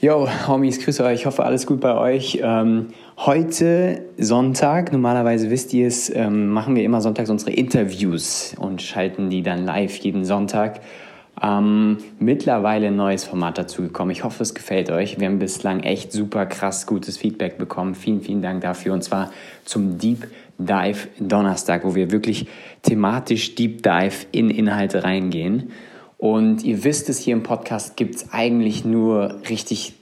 Yo, Homies, grüße euch. Ich hoffe, alles gut bei euch. Ähm, heute Sonntag, normalerweise wisst ihr es, ähm, machen wir immer sonntags unsere Interviews und schalten die dann live jeden Sonntag. Ähm, mittlerweile ein neues Format dazu gekommen. Ich hoffe, es gefällt euch. Wir haben bislang echt super krass gutes Feedback bekommen. Vielen, vielen Dank dafür. Und zwar zum Deep Dive Donnerstag, wo wir wirklich thematisch Deep Dive in Inhalte reingehen. Und ihr wisst es, hier im Podcast gibt es eigentlich nur richtig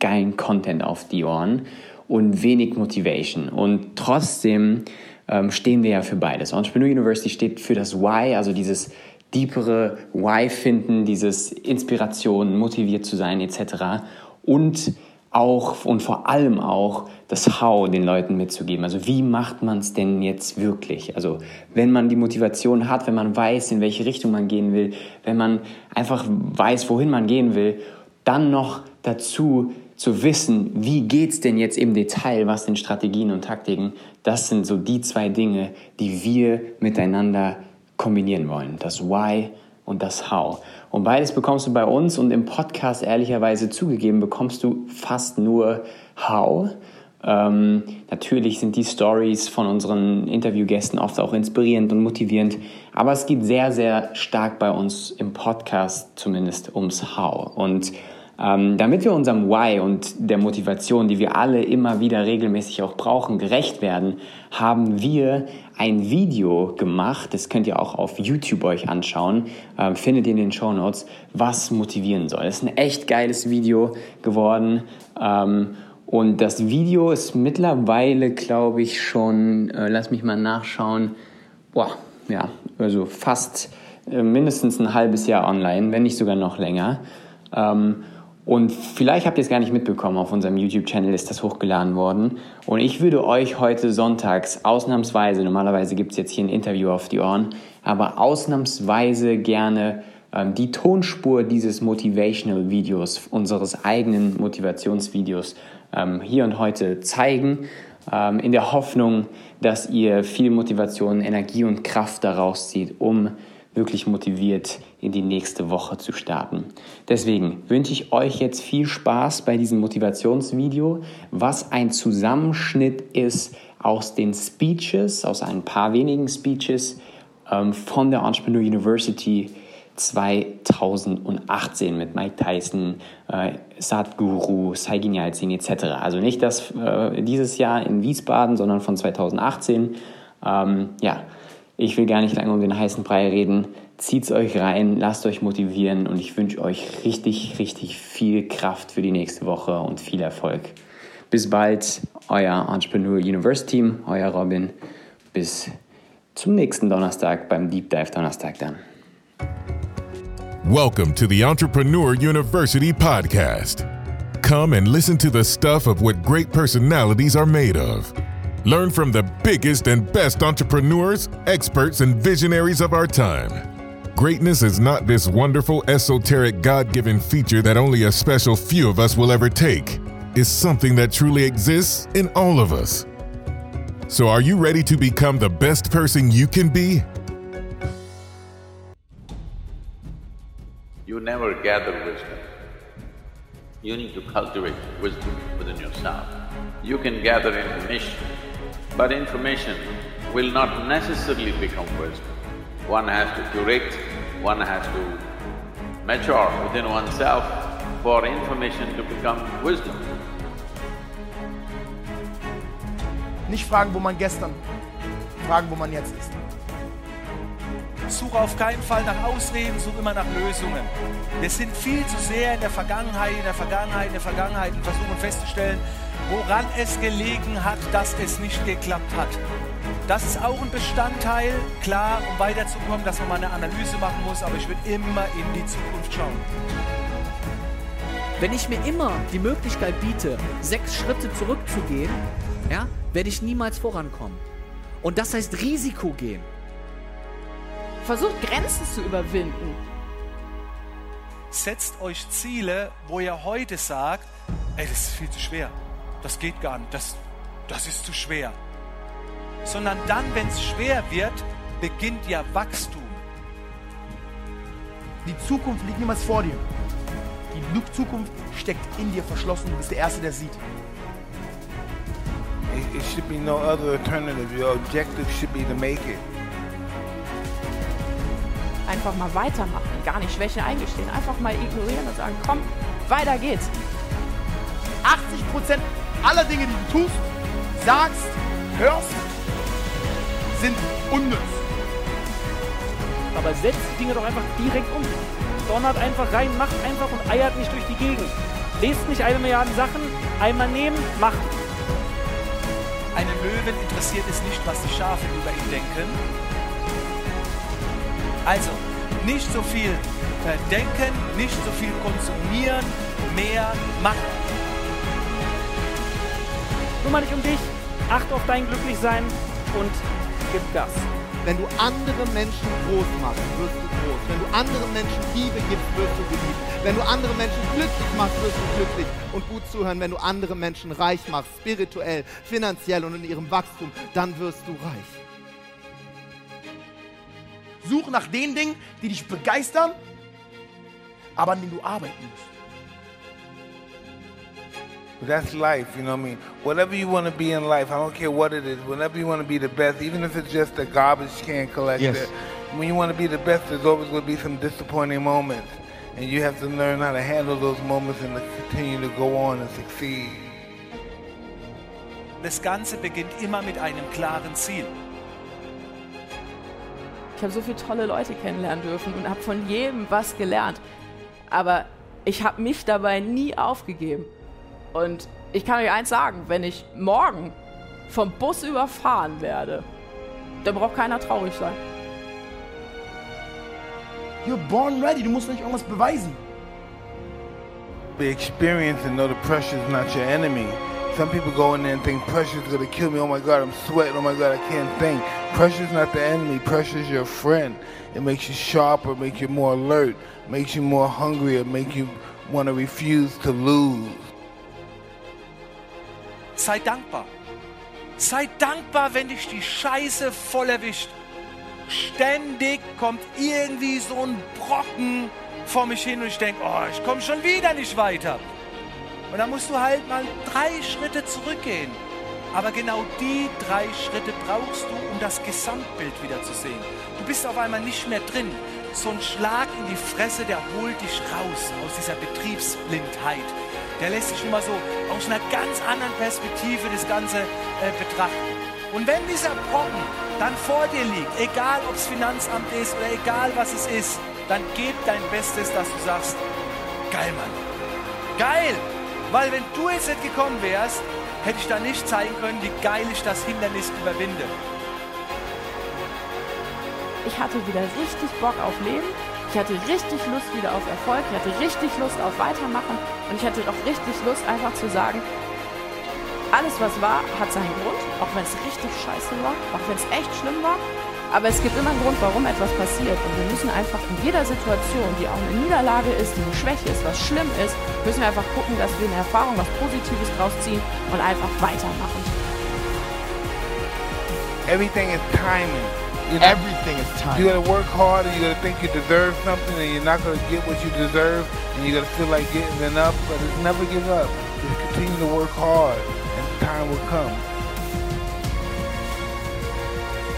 geilen Content auf die Ohren und wenig Motivation. Und trotzdem ähm, stehen wir ja für beides. Entrepreneur University steht für das Why, also dieses deepere Why finden, dieses Inspiration, motiviert zu sein etc. Und auch und vor allem auch das How den Leuten mitzugeben. Also wie macht man es denn jetzt wirklich? Also wenn man die Motivation hat, wenn man weiß, in welche Richtung man gehen will, wenn man einfach weiß, wohin man gehen will, dann noch dazu zu wissen, wie geht es denn jetzt im Detail, was sind Strategien und Taktiken, das sind so die zwei Dinge, die wir miteinander kombinieren wollen. Das Why und das How. Und beides bekommst du bei uns und im Podcast ehrlicherweise zugegeben, bekommst du fast nur How. Ähm, natürlich sind die Stories von unseren Interviewgästen oft auch inspirierend und motivierend, aber es geht sehr, sehr stark bei uns im Podcast zumindest ums How. Und ähm, damit wir unserem Why und der Motivation, die wir alle immer wieder regelmäßig auch brauchen, gerecht werden, haben wir ein Video gemacht, das könnt ihr auch auf YouTube euch anschauen, äh, findet ihr in den Show Notes, was motivieren soll. Das ist ein echt geiles Video geworden. Ähm, und das Video ist mittlerweile, glaube ich, schon, äh, lass mich mal nachschauen, boah, ja, also fast äh, mindestens ein halbes Jahr online, wenn nicht sogar noch länger. Ähm, und vielleicht habt ihr es gar nicht mitbekommen, auf unserem YouTube-Channel ist das hochgeladen worden. Und ich würde euch heute sonntags ausnahmsweise, normalerweise gibt es jetzt hier ein Interview auf die Ohren, aber ausnahmsweise gerne ähm, die Tonspur dieses Motivational-Videos, unseres eigenen Motivationsvideos ähm, hier und heute zeigen, ähm, in der Hoffnung, dass ihr viel Motivation, Energie und Kraft daraus zieht, um wirklich motiviert in die nächste Woche zu starten. Deswegen wünsche ich euch jetzt viel Spaß bei diesem Motivationsvideo, was ein Zusammenschnitt ist aus den Speeches, aus ein paar wenigen Speeches ähm, von der Entrepreneur University 2018 mit Mike Tyson, äh, Sadhguru, Saigin Yalcin etc. Also nicht das äh, dieses Jahr in Wiesbaden, sondern von 2018. Ähm, ja, ich will gar nicht lange um den heißen Brei reden. Zieht's euch rein, lasst euch motivieren und ich wünsche euch richtig, richtig viel Kraft für die nächste Woche und viel Erfolg. Bis bald, euer Entrepreneur Universe Team, euer Robin. Bis zum nächsten Donnerstag beim Deep Dive Donnerstag dann. Welcome to the Entrepreneur University podcast. Come and listen to the stuff of what great personalities are made of. Learn from the biggest and best entrepreneurs, experts, and visionaries of our time. Greatness is not this wonderful, esoteric, God given feature that only a special few of us will ever take. It's something that truly exists in all of us. So, are you ready to become the best person you can be? You never gather wisdom. You need to cultivate wisdom within yourself. You can gather information, but information will not necessarily become wisdom. One has to curate, one has to mature within oneself for information to become wisdom. Nicht fragen, wo man gestern, fragen, wo man jetzt ist. Suche auf keinen Fall nach Ausreden, suche immer nach Lösungen. Wir sind viel zu sehr in der Vergangenheit, in der Vergangenheit, in der Vergangenheit und versuchen festzustellen, woran es gelegen hat, dass es nicht geklappt hat. Das ist auch ein Bestandteil, klar, um weiterzukommen, dass man mal eine Analyse machen muss, aber ich würde immer in die Zukunft schauen. Wenn ich mir immer die Möglichkeit biete, sechs Schritte zurückzugehen, ja, werde ich niemals vorankommen. Und das heißt Risiko gehen. Versucht Grenzen zu überwinden. Setzt euch Ziele, wo ihr heute sagt, ey, das ist viel zu schwer das geht gar nicht, das, das ist zu schwer. Sondern dann, wenn es schwer wird, beginnt ja Wachstum. Die Zukunft liegt niemals vor dir. Die Zukunft steckt in dir verschlossen. Du bist der Erste, der sieht. It, it should be no other alternative. Your objective should be to make it. Einfach mal weitermachen, gar nicht Schwäche eingestehen, einfach mal ignorieren und sagen, komm, weiter geht's. 80% aller Dinge, die du tust, sagst, hörst, sind unnütz. Aber setzt die Dinge doch einfach direkt um. Donnert einfach rein, macht einfach und eiert nicht durch die Gegend. Lest nicht eine Milliarde Sachen, einmal nehmen, machen. Einen Löwen interessiert es nicht, was die Schafe über ihn denken. Also, nicht so viel äh, denken, nicht so viel konsumieren, mehr machen. Kümmere dich um dich, achte auf dein Glücklichsein und gib Gas. Wenn du andere Menschen groß machst, wirst du groß. Wenn du anderen Menschen Liebe gibst, wirst du geliebt. Wenn du andere Menschen glücklich machst, wirst du glücklich. Und gut zuhören, wenn du andere Menschen reich machst, spirituell, finanziell und in ihrem Wachstum, dann wirst du reich. Such nach den Dingen, die dich begeistern, aber an denen du arbeiten musst. That's life, you know what I mean? Whatever you want to be in life, I don't care what it is, whenever you want to be the best, even if it's just a garbage can collector, Yes. when you want to be the best, there's always going to be some disappointing moments. And you have to learn how to handle those moments and to continue to go on and succeed. Das Ganze beginnt immer mit einem klaren Ziel. Ich habe so viele tolle Leute kennenlernen dürfen und habe von jedem was gelernt. Aber ich habe mich dabei nie aufgegeben. Und ich kann euch eins sagen, wenn ich morgen vom Bus überfahren werde, dann braucht keiner traurig sein. You're born ready. Du musst nicht irgendwas beweisen. Be experienced and know the pressure is not your enemy. Some people go in there and think pressure is going to kill me. Oh my God, I'm sweating. Oh my God, I can't think. Pressure is not the enemy. Pressure is your friend. It makes you sharper, makes you more alert, makes you more hungry, it makes you want to refuse to lose. Sei dankbar. Sei dankbar, wenn dich die Scheiße voll erwischt. Ständig kommt irgendwie so ein Brocken vor mich hin und ich denke, oh, ich komme schon wieder nicht weiter. Und dann musst du halt mal drei Schritte zurückgehen. Aber genau die drei Schritte brauchst du, um das Gesamtbild wieder zu sehen. Du bist auf einmal nicht mehr drin. So ein Schlag in die Fresse, der holt dich raus aus dieser Betriebsblindheit. Der lässt sich immer so aus einer ganz anderen Perspektive das Ganze äh, betrachten. Und wenn dieser Brocken dann vor dir liegt, egal ob es Finanzamt ist oder egal was es ist, dann gib dein Bestes, dass du sagst, geil Mann, geil! Weil wenn du jetzt nicht gekommen wärst, hätte ich da nicht zeigen können, wie geil ich das Hindernis überwinde. Ich hatte wieder richtig Bock auf Leben. Ich hatte richtig Lust wieder auf Erfolg. Ich hatte richtig Lust auf Weitermachen. Und ich hatte auch richtig Lust, einfach zu sagen, alles was war, hat seinen Grund. Auch wenn es richtig scheiße war. Auch wenn es echt schlimm war. Aber es gibt immer einen Grund, warum etwas passiert. Und wir müssen einfach in jeder Situation, die auch eine Niederlage ist, die eine Schwäche ist, was schlimm ist, müssen wir einfach gucken, dass wir eine Erfahrung, was Positives draus ziehen und einfach weitermachen. Everything is timing. You know, Everything is you time. gotta work hard and you gotta think you deserve something and you're not gonna get what you deserve and you gotta feel like getting enough, but it's never give up. Just continue to work hard and time will come.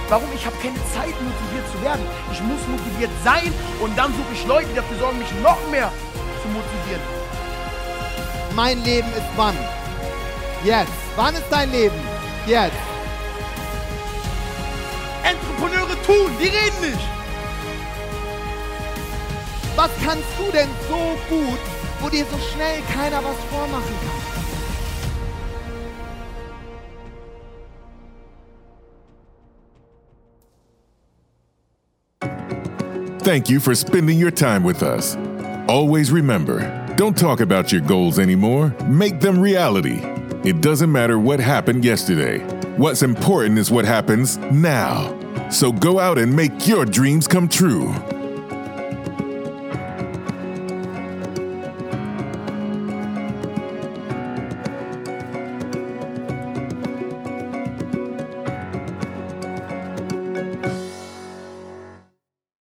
Warum? Ich habe keine Zeit, motiviert zu werden. Ich muss motiviert sein und dann suche ich Leute, die dafür sorgen, mich noch mehr zu motivieren. Mein Leben ist wann? Jetzt. Wann ist dein Leben? Jetzt. Entrepreneure tun, die reden nicht. Was kannst du denn so gut, wo dir so schnell keiner was vormachen kann? Thank you for spending your time with us. Always remember don't talk about your goals anymore, make them reality. It doesn't matter what happened yesterday. What's important is what happens now. So go out and make your dreams come true.